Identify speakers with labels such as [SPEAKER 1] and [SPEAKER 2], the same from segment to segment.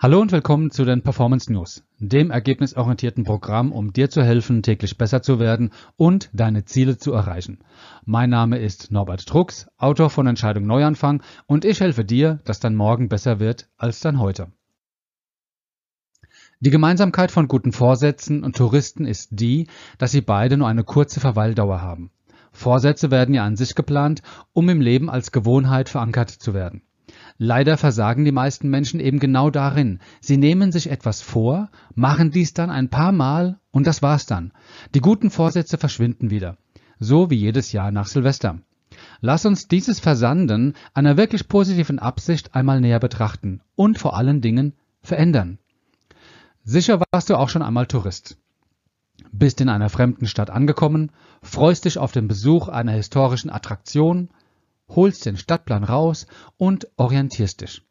[SPEAKER 1] Hallo und willkommen zu den Performance News, dem ergebnisorientierten Programm, um dir zu helfen, täglich besser zu werden und deine Ziele zu erreichen. Mein Name ist Norbert Drucks, Autor von Entscheidung Neuanfang und ich helfe dir, dass dein Morgen besser wird als dein heute. Die Gemeinsamkeit von guten Vorsätzen und Touristen ist die, dass sie beide nur eine kurze Verweildauer haben. Vorsätze werden ja an sich geplant, um im Leben als Gewohnheit verankert zu werden. Leider versagen die meisten Menschen eben genau darin. Sie nehmen sich etwas vor, machen dies dann ein paar Mal und das war's dann. Die guten Vorsätze verschwinden wieder. So wie jedes Jahr nach Silvester. Lass uns dieses Versanden einer wirklich positiven Absicht einmal näher betrachten und vor allen Dingen verändern. Sicher warst du auch schon einmal Tourist. Bist in einer fremden Stadt angekommen, freust dich auf den Besuch einer historischen Attraktion, holst den Stadtplan raus und orientierst dich.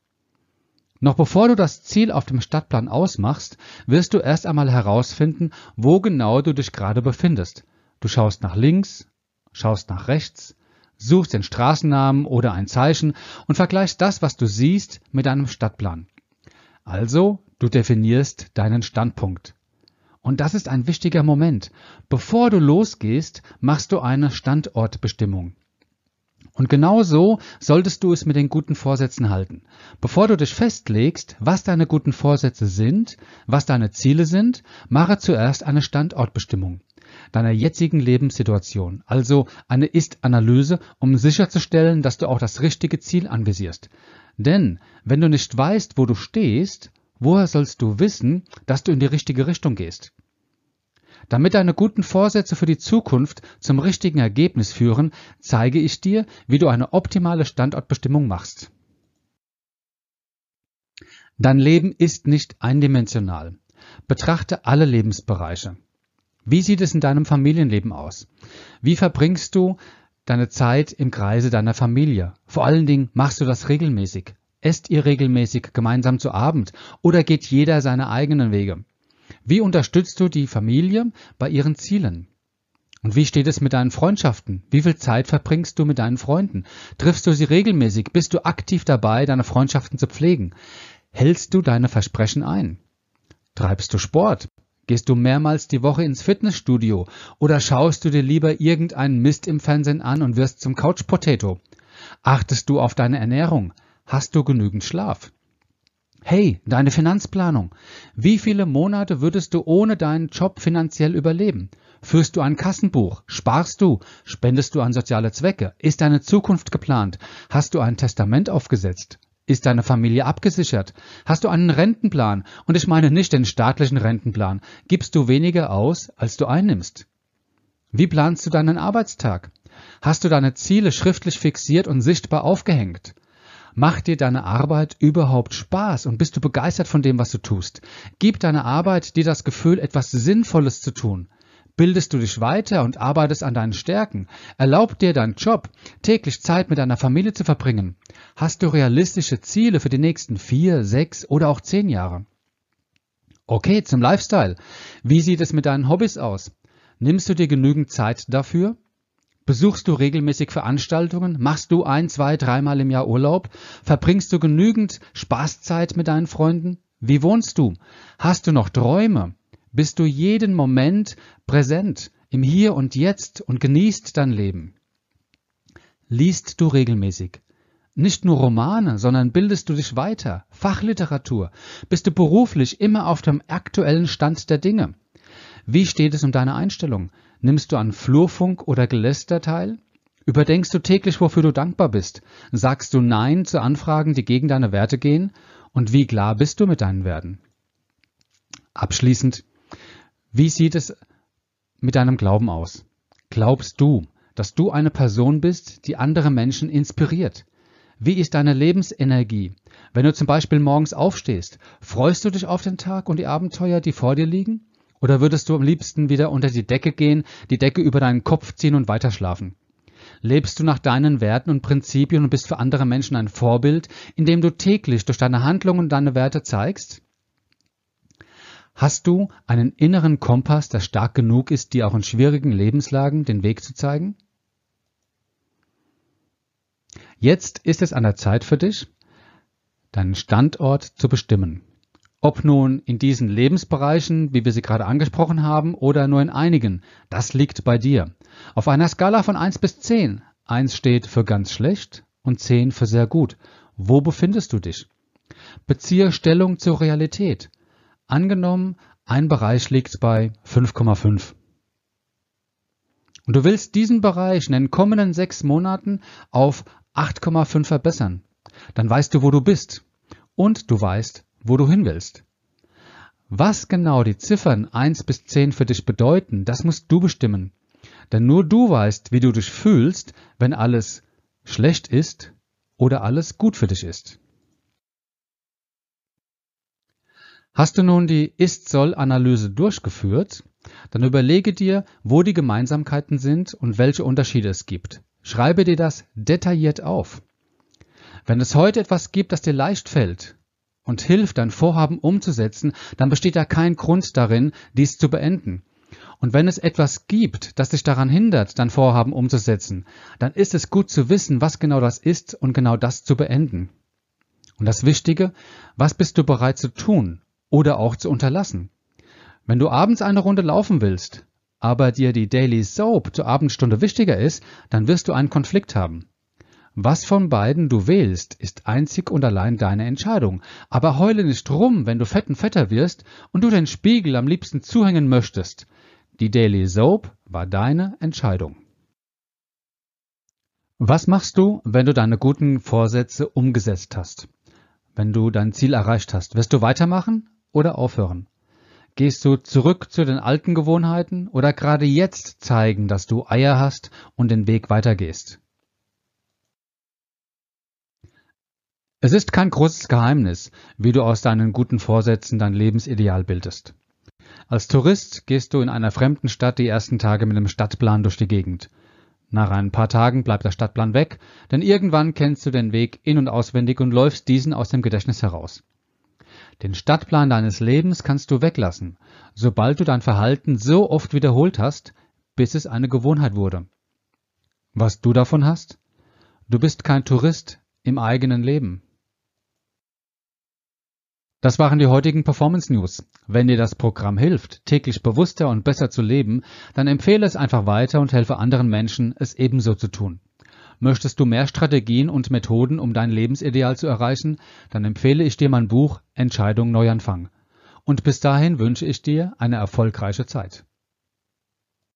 [SPEAKER 1] Noch bevor du das Ziel auf dem Stadtplan ausmachst, wirst du erst einmal herausfinden, wo genau du dich gerade befindest. Du schaust nach links, schaust nach rechts, suchst den Straßennamen oder ein Zeichen und vergleichst das, was du siehst, mit deinem Stadtplan. Also, du definierst deinen Standpunkt. Und das ist ein wichtiger Moment. Bevor du losgehst, machst du eine Standortbestimmung. Und genau so solltest du es mit den guten Vorsätzen halten. Bevor du dich festlegst, was deine guten Vorsätze sind, was deine Ziele sind, mache zuerst eine Standortbestimmung deiner jetzigen Lebenssituation, also eine Ist-Analyse, um sicherzustellen, dass du auch das richtige Ziel anvisierst. Denn wenn du nicht weißt, wo du stehst, woher sollst du wissen, dass du in die richtige Richtung gehst? Damit deine guten Vorsätze für die Zukunft zum richtigen Ergebnis führen, zeige ich dir, wie du eine optimale Standortbestimmung machst. Dein Leben ist nicht eindimensional. Betrachte alle Lebensbereiche. Wie sieht es in deinem Familienleben aus? Wie verbringst du deine Zeit im Kreise deiner Familie? Vor allen Dingen machst du das regelmäßig. Esst ihr regelmäßig gemeinsam zu Abend oder geht jeder seine eigenen Wege? Wie unterstützt du die Familie bei ihren Zielen? Und wie steht es mit deinen Freundschaften? Wie viel Zeit verbringst du mit deinen Freunden? Triffst du sie regelmäßig? Bist du aktiv dabei, deine Freundschaften zu pflegen? Hältst du deine Versprechen ein? Treibst du Sport? Gehst du mehrmals die Woche ins Fitnessstudio? Oder schaust du dir lieber irgendeinen Mist im Fernsehen an und wirst zum Couch Potato? Achtest du auf deine Ernährung? Hast du genügend Schlaf? Hey, deine Finanzplanung. Wie viele Monate würdest du ohne deinen Job finanziell überleben? Führst du ein Kassenbuch? Sparst du? Spendest du an soziale Zwecke? Ist deine Zukunft geplant? Hast du ein Testament aufgesetzt? Ist deine Familie abgesichert? Hast du einen Rentenplan? Und ich meine nicht den staatlichen Rentenplan. Gibst du weniger aus, als du einnimmst? Wie planst du deinen Arbeitstag? Hast du deine Ziele schriftlich fixiert und sichtbar aufgehängt? Macht dir deine Arbeit überhaupt Spaß und bist du begeistert von dem, was du tust? Gibt deine Arbeit dir das Gefühl, etwas Sinnvolles zu tun? Bildest du dich weiter und arbeitest an deinen Stärken? Erlaubt dir dein Job, täglich Zeit mit deiner Familie zu verbringen? Hast du realistische Ziele für die nächsten vier, sechs oder auch zehn Jahre? Okay, zum Lifestyle. Wie sieht es mit deinen Hobbys aus? Nimmst du dir genügend Zeit dafür? Besuchst du regelmäßig Veranstaltungen? Machst du ein, zwei, dreimal im Jahr Urlaub? Verbringst du genügend Spaßzeit mit deinen Freunden? Wie wohnst du? Hast du noch Träume? Bist du jeden Moment präsent im Hier und Jetzt und genießt dein Leben? Liest du regelmäßig? Nicht nur Romane, sondern bildest du dich weiter? Fachliteratur? Bist du beruflich immer auf dem aktuellen Stand der Dinge? Wie steht es um deine Einstellung? Nimmst du an Flurfunk oder Geläster teil? Überdenkst du täglich, wofür du dankbar bist? Sagst du Nein zu Anfragen, die gegen deine Werte gehen? Und wie klar bist du mit deinen Werten? Abschließend, wie sieht es mit deinem Glauben aus? Glaubst du, dass du eine Person bist, die andere Menschen inspiriert? Wie ist deine Lebensenergie? Wenn du zum Beispiel morgens aufstehst, freust du dich auf den Tag und die Abenteuer, die vor dir liegen? Oder würdest du am liebsten wieder unter die Decke gehen, die Decke über deinen Kopf ziehen und weiterschlafen? Lebst du nach deinen Werten und Prinzipien und bist für andere Menschen ein Vorbild, indem du täglich durch deine Handlungen und deine Werte zeigst? Hast du einen inneren Kompass, der stark genug ist, dir auch in schwierigen Lebenslagen den Weg zu zeigen? Jetzt ist es an der Zeit für dich, deinen Standort zu bestimmen. Ob nun in diesen Lebensbereichen, wie wir sie gerade angesprochen haben, oder nur in einigen, das liegt bei dir. Auf einer Skala von 1 bis 10. 1 steht für ganz schlecht und 10 für sehr gut. Wo befindest du dich? Beziehe Stellung zur Realität. Angenommen, ein Bereich liegt bei 5,5. Und du willst diesen Bereich in den kommenden sechs Monaten auf 8,5 verbessern. Dann weißt du, wo du bist. Und du weißt, wo du hin willst. Was genau die Ziffern 1 bis 10 für dich bedeuten, das musst du bestimmen. Denn nur du weißt, wie du dich fühlst, wenn alles schlecht ist oder alles gut für dich ist. Hast du nun die Ist-Soll-Analyse durchgeführt, dann überlege dir, wo die Gemeinsamkeiten sind und welche Unterschiede es gibt. Schreibe dir das detailliert auf. Wenn es heute etwas gibt, das dir leicht fällt und hilft, dein Vorhaben umzusetzen, dann besteht da kein Grund darin, dies zu beenden. Und wenn es etwas gibt, das dich daran hindert, dein Vorhaben umzusetzen, dann ist es gut zu wissen, was genau das ist und genau das zu beenden. Und das Wichtige, was bist du bereit zu tun oder auch zu unterlassen? Wenn du abends eine Runde laufen willst, aber dir die Daily Soap zur Abendstunde wichtiger ist, dann wirst du einen Konflikt haben. Was von beiden du wählst, ist einzig und allein deine Entscheidung. Aber heule nicht rum, wenn du fetten Fetter wirst und du den Spiegel am liebsten zuhängen möchtest. Die Daily Soap war deine Entscheidung. Was machst du, wenn du deine guten Vorsätze umgesetzt hast? Wenn du dein Ziel erreicht hast, wirst du weitermachen oder aufhören? Gehst du zurück zu den alten Gewohnheiten oder gerade jetzt zeigen, dass du Eier hast und den Weg weitergehst? Es ist kein großes Geheimnis, wie du aus deinen guten Vorsätzen dein Lebensideal bildest. Als Tourist gehst du in einer fremden Stadt die ersten Tage mit einem Stadtplan durch die Gegend. Nach ein paar Tagen bleibt der Stadtplan weg, denn irgendwann kennst du den Weg in und auswendig und läufst diesen aus dem Gedächtnis heraus. Den Stadtplan deines Lebens kannst du weglassen, sobald du dein Verhalten so oft wiederholt hast, bis es eine Gewohnheit wurde. Was du davon hast? Du bist kein Tourist im eigenen Leben. Das waren die heutigen Performance News. Wenn dir das Programm hilft, täglich bewusster und besser zu leben, dann empfehle es einfach weiter und helfe anderen Menschen, es ebenso zu tun. Möchtest du mehr Strategien und Methoden, um dein Lebensideal zu erreichen, dann empfehle ich dir mein Buch Entscheidung Neuanfang. Und bis dahin wünsche ich dir eine erfolgreiche Zeit.